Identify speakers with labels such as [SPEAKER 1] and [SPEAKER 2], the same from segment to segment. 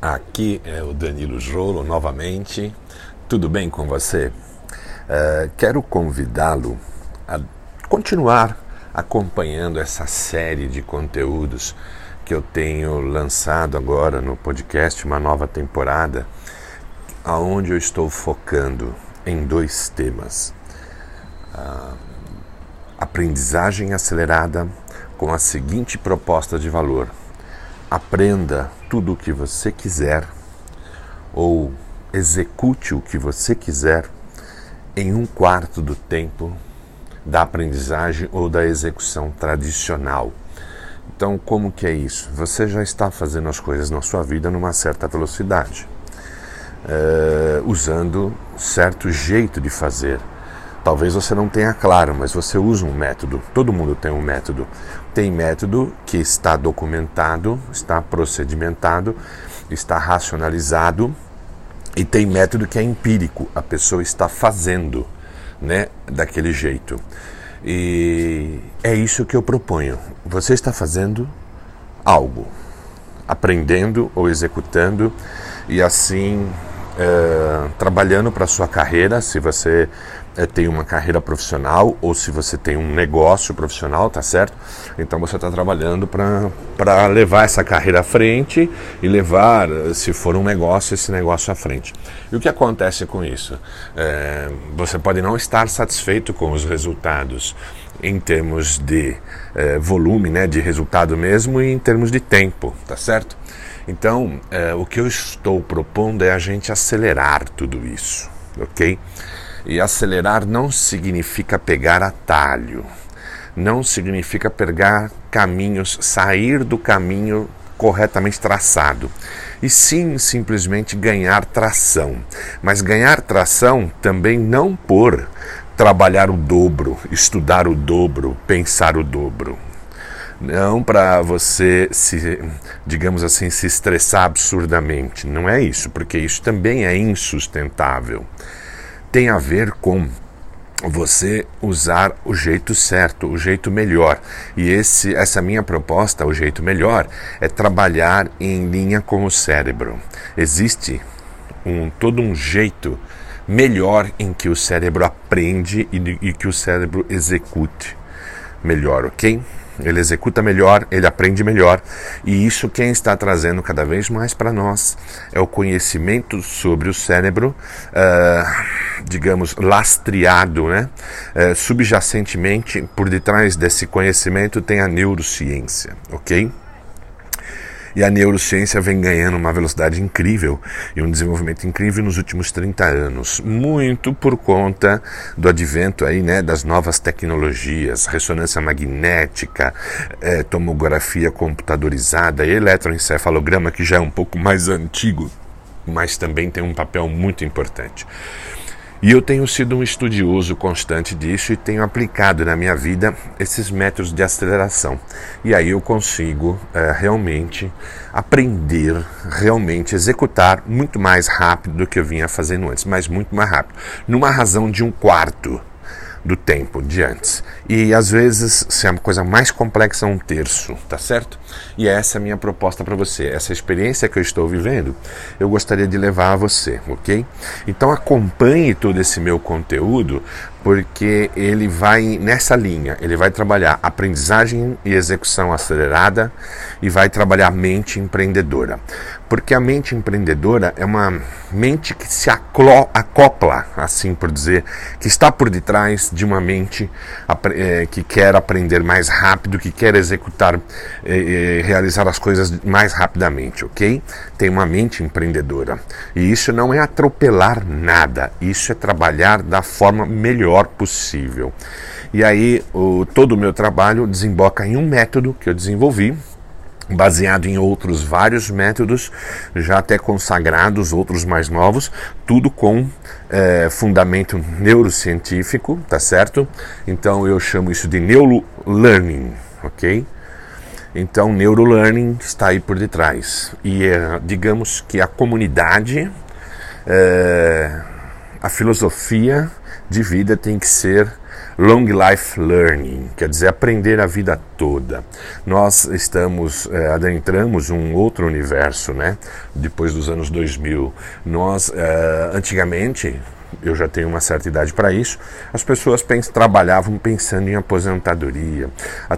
[SPEAKER 1] Aqui é o Danilo Jolo novamente. Tudo bem com você? Uh, quero convidá-lo a continuar acompanhando essa série de conteúdos que eu tenho lançado agora no podcast, uma nova temporada, aonde eu estou focando em dois temas: uh, aprendizagem acelerada com a seguinte proposta de valor aprenda tudo o que você quiser ou execute o que você quiser em um quarto do tempo da aprendizagem ou da execução tradicional. Então, como que é isso? Você já está fazendo as coisas na sua vida numa certa velocidade, uh, usando certo jeito de fazer Talvez você não tenha claro, mas você usa um método. Todo mundo tem um método. Tem método que está documentado, está procedimentado, está racionalizado e tem método que é empírico. A pessoa está fazendo, né, daquele jeito. E é isso que eu proponho. Você está fazendo algo, aprendendo ou executando e assim é, trabalhando para sua carreira, se você é, tem uma carreira profissional ou se você tem um negócio profissional, tá certo? Então você está trabalhando para levar essa carreira à frente e levar, se for um negócio, esse negócio à frente. E o que acontece com isso? É, você pode não estar satisfeito com os resultados em termos de é, volume, né, de resultado mesmo, e em termos de tempo, tá certo? Então, é, o que eu estou propondo é a gente acelerar tudo isso, ok? E acelerar não significa pegar atalho, não significa pegar caminhos, sair do caminho corretamente traçado, e sim simplesmente ganhar tração. Mas ganhar tração também não por trabalhar o dobro, estudar o dobro, pensar o dobro. Não para você se, digamos assim, se estressar absurdamente. Não é isso, porque isso também é insustentável tem a ver com você usar o jeito certo, o jeito melhor. E esse, essa minha proposta, o jeito melhor, é trabalhar em linha com o cérebro. Existe um todo um jeito melhor em que o cérebro aprende e, e que o cérebro execute melhor, ok? Ele executa melhor, ele aprende melhor, e isso quem está trazendo cada vez mais para nós é o conhecimento sobre o cérebro, uh, digamos, lastreado, né? Uh, subjacentemente, por detrás desse conhecimento tem a neurociência, ok? E a neurociência vem ganhando uma velocidade incrível e um desenvolvimento incrível nos últimos 30 anos, muito por conta do advento aí, né, das novas tecnologias, ressonância magnética, é, tomografia computadorizada, eletroencefalograma, que já é um pouco mais antigo, mas também tem um papel muito importante. E eu tenho sido um estudioso constante disso e tenho aplicado na minha vida esses métodos de aceleração. E aí eu consigo é, realmente aprender, realmente executar muito mais rápido do que eu vinha fazendo antes, mas muito mais rápido. Numa razão de um quarto do tempo de antes. E às vezes, se é uma coisa mais complexa, um terço, tá certo? E essa é a minha proposta para você. Essa experiência que eu estou vivendo, eu gostaria de levar a você, ok? Então acompanhe todo esse meu conteúdo, porque ele vai nessa linha. Ele vai trabalhar aprendizagem e execução acelerada e vai trabalhar mente empreendedora. Porque a mente empreendedora é uma mente que se acopla, assim por dizer, que está por detrás de uma mente é, que quer aprender mais rápido, que quer executar, é, realizar as coisas mais rapidamente, ok? Tem uma mente empreendedora. E isso não é atropelar nada, isso é trabalhar da forma melhor possível. E aí, o, todo o meu trabalho desemboca em um método que eu desenvolvi, baseado em outros vários métodos, já até consagrados, outros mais novos, tudo com é, fundamento neurocientífico, tá certo? Então eu chamo isso de neurolearning, ok? Então neurolearning está aí por detrás e é, digamos que a comunidade, é, a filosofia de vida tem que ser Long Life Learning, quer dizer, aprender a vida toda. Nós estamos, é, adentramos um outro universo, né? Depois dos anos 2000. Nós, antigamente, eu já tenho uma certa idade para isso, as pessoas pens trabalhavam pensando em aposentadoria,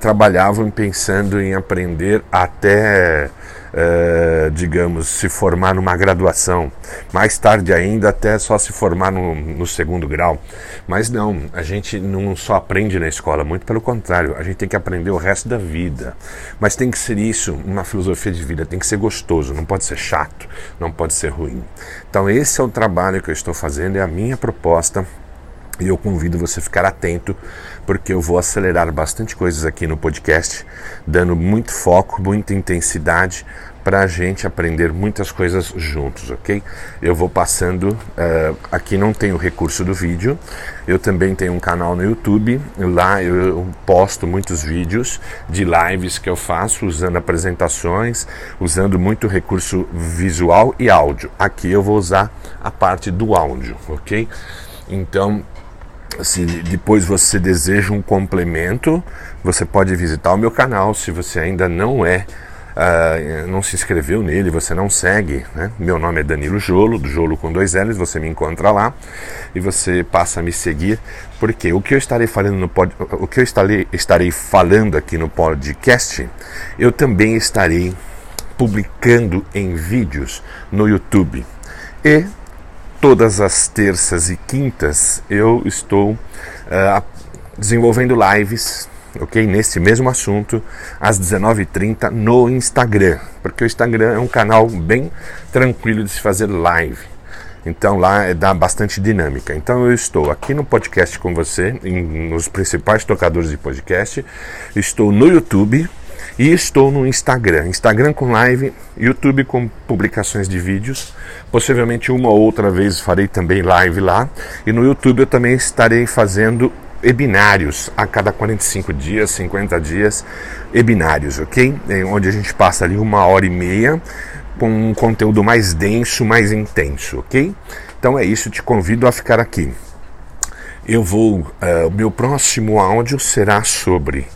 [SPEAKER 1] trabalhavam pensando em aprender até é, digamos, se formar numa graduação, mais tarde ainda até só se formar no, no, segundo grau. Mas não, a gente não só aprende na escola, muito pelo contrário, a gente tem que aprender o resto da vida. Mas tem que ser isso, uma filosofia de vida, tem que ser gostoso, não pode ser chato, não pode ser ruim. Então esse é o trabalho que eu estou fazendo, é a minha proposta e eu convido você a ficar atento, porque eu vou acelerar bastante coisas aqui no podcast, dando muito foco, muita intensidade para a gente aprender muitas coisas juntos, ok? Eu vou passando, uh, aqui não tem o recurso do vídeo, eu também tenho um canal no YouTube, lá eu posto muitos vídeos de lives que eu faço usando apresentações, usando muito recurso visual e áudio. Aqui eu vou usar a parte do áudio, ok? Então, se depois você deseja um complemento, você pode visitar o meu canal. Se você ainda não é, uh, não se inscreveu nele, você não segue, né? Meu nome é Danilo Jolo, do Jolo com dois L's, você me encontra lá e você passa a me seguir, porque o que eu estarei falando no pod, o que eu estarei, estarei falando aqui no podcast, eu também estarei publicando em vídeos no YouTube. E todas as terças e quintas eu estou uh, desenvolvendo lives, ok? Nesse mesmo assunto, às 19h30 no Instagram, porque o Instagram é um canal bem tranquilo de se fazer live. Então lá é, dá bastante dinâmica. Então eu estou aqui no podcast com você, em, nos principais tocadores de podcast, estou no YouTube e estou no Instagram. Instagram com live, YouTube com publicações de vídeos. Possivelmente uma ou outra vez farei também live lá. E no YouTube eu também estarei fazendo webinários a cada 45 dias, 50 dias, webinários, ok? Onde a gente passa ali uma hora e meia com um conteúdo mais denso, mais intenso, ok? Então é isso, te convido a ficar aqui. Eu vou, uh, o meu próximo áudio será sobre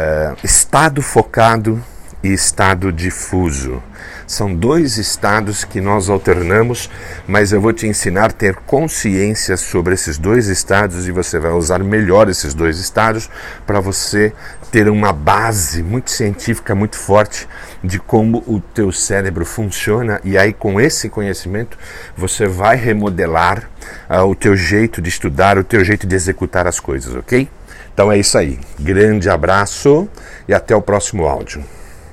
[SPEAKER 1] uh, estado focado e estado difuso. São dois estados que nós alternamos, mas eu vou te ensinar a ter consciência sobre esses dois estados e você vai usar melhor esses dois estados para você ter uma base muito científica, muito forte de como o teu cérebro funciona e aí com esse conhecimento você vai remodelar uh, o teu jeito de estudar, o teu jeito de executar as coisas, ok? Então é isso aí. Grande abraço e até o próximo áudio.